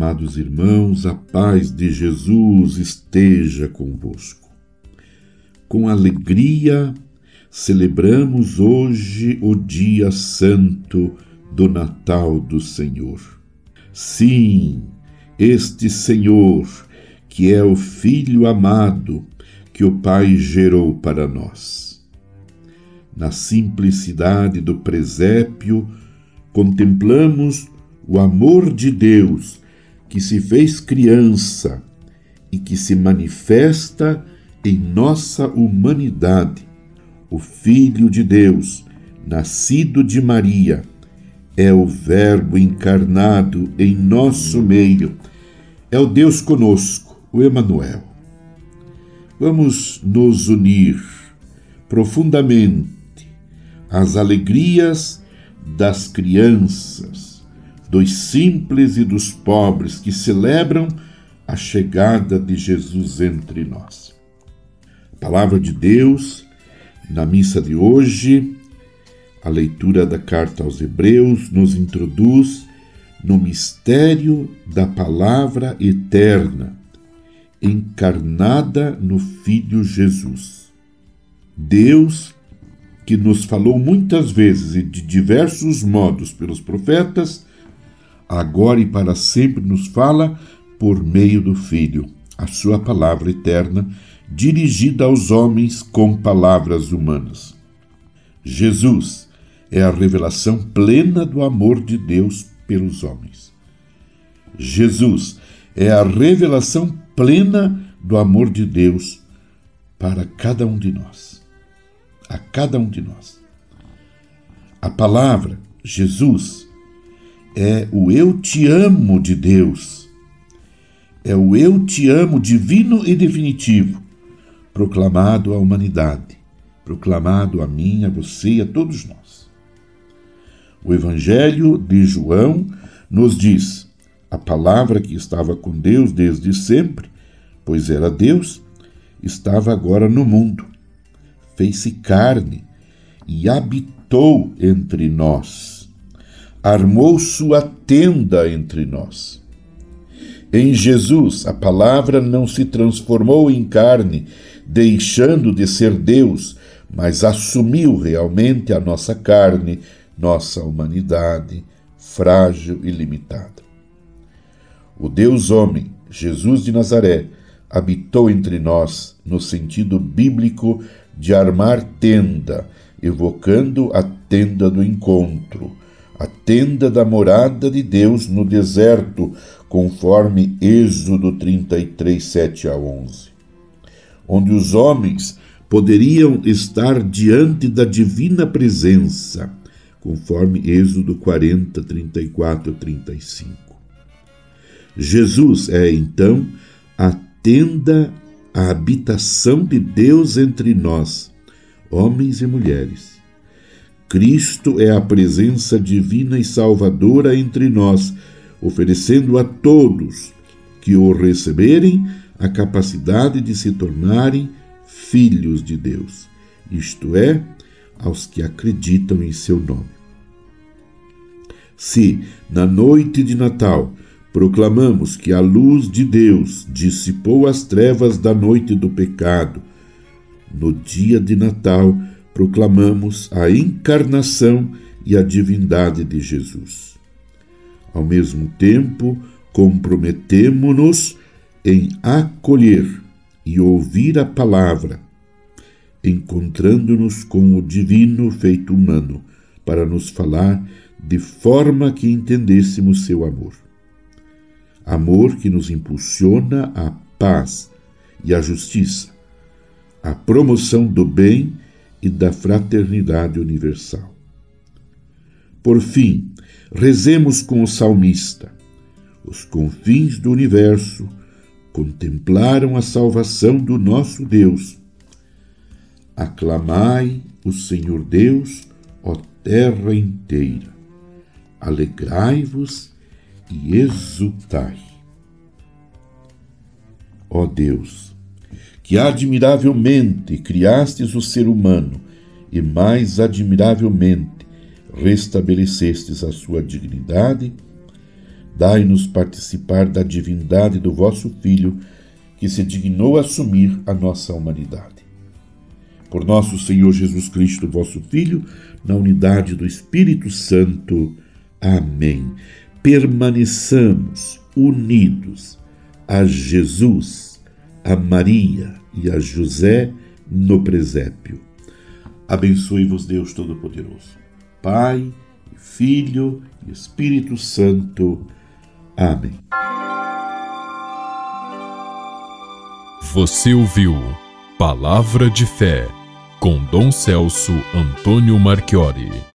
Amados irmãos, a paz de Jesus esteja convosco. Com alegria, celebramos hoje o dia santo do Natal do Senhor. Sim, este Senhor, que é o Filho amado que o Pai gerou para nós. Na simplicidade do presépio, contemplamos o amor de Deus que se fez criança e que se manifesta em nossa humanidade. O Filho de Deus, nascido de Maria, é o Verbo encarnado em nosso meio. É o Deus conosco, o Emanuel. Vamos nos unir profundamente às alegrias das crianças dos simples e dos pobres que celebram a chegada de Jesus entre nós. A palavra de Deus, na missa de hoje, a leitura da carta aos Hebreus nos introduz no mistério da palavra eterna, encarnada no Filho Jesus. Deus, que nos falou muitas vezes e de diversos modos pelos profetas, agora e para sempre nos fala por meio do Filho, a sua palavra eterna, dirigida aos homens com palavras humanas. Jesus é a revelação plena do amor de Deus pelos homens. Jesus é a revelação plena do amor de Deus para cada um de nós. A cada um de nós. A palavra, Jesus, é o eu te amo de Deus. É o eu te amo divino e definitivo, proclamado à humanidade, proclamado a mim, a você e a todos nós. O Evangelho de João nos diz: a palavra que estava com Deus desde sempre, pois era Deus, estava agora no mundo, fez-se carne e habitou entre nós armou sua tenda entre nós. Em Jesus, a palavra não se transformou em carne, deixando de ser Deus, mas assumiu realmente a nossa carne, nossa humanidade, frágil e limitada. O Deus homem, Jesus de Nazaré, habitou entre nós no sentido bíblico de armar tenda, evocando a tenda do encontro, a tenda da morada de Deus no deserto, conforme Êxodo 33, 7 a 11, onde os homens poderiam estar diante da divina presença, conforme Êxodo 40, 34 a 35. Jesus é, então, a tenda, a habitação de Deus entre nós, homens e mulheres Cristo é a presença divina e salvadora entre nós, oferecendo a todos que o receberem a capacidade de se tornarem filhos de Deus, isto é, aos que acreditam em seu nome. Se, na noite de Natal, proclamamos que a luz de Deus dissipou as trevas da noite do pecado, no dia de Natal, proclamamos a encarnação e a divindade de Jesus. Ao mesmo tempo, comprometemo-nos em acolher e ouvir a palavra, encontrando-nos com o divino feito humano, para nos falar de forma que entendêssemos seu amor. Amor que nos impulsiona à paz e à justiça, à promoção do bem e da fraternidade universal. Por fim, rezemos com o salmista. Os confins do universo contemplaram a salvação do nosso Deus. Aclamai o Senhor Deus, ó terra inteira. Alegrai-vos e exultai. Ó Deus, que admiravelmente criastes o ser humano e mais admiravelmente restabelecestes a sua dignidade, dai-nos participar da divindade do vosso Filho, que se dignou assumir a nossa humanidade. Por nosso Senhor Jesus Cristo, vosso Filho, na unidade do Espírito Santo. Amém. Permaneçamos unidos a Jesus, a Maria e a José no presépio. Abençoe-vos, Deus Todo-Poderoso, Pai, Filho e Espírito Santo. Amém. Você ouviu Palavra de Fé com Dom Celso Antônio Marchiori.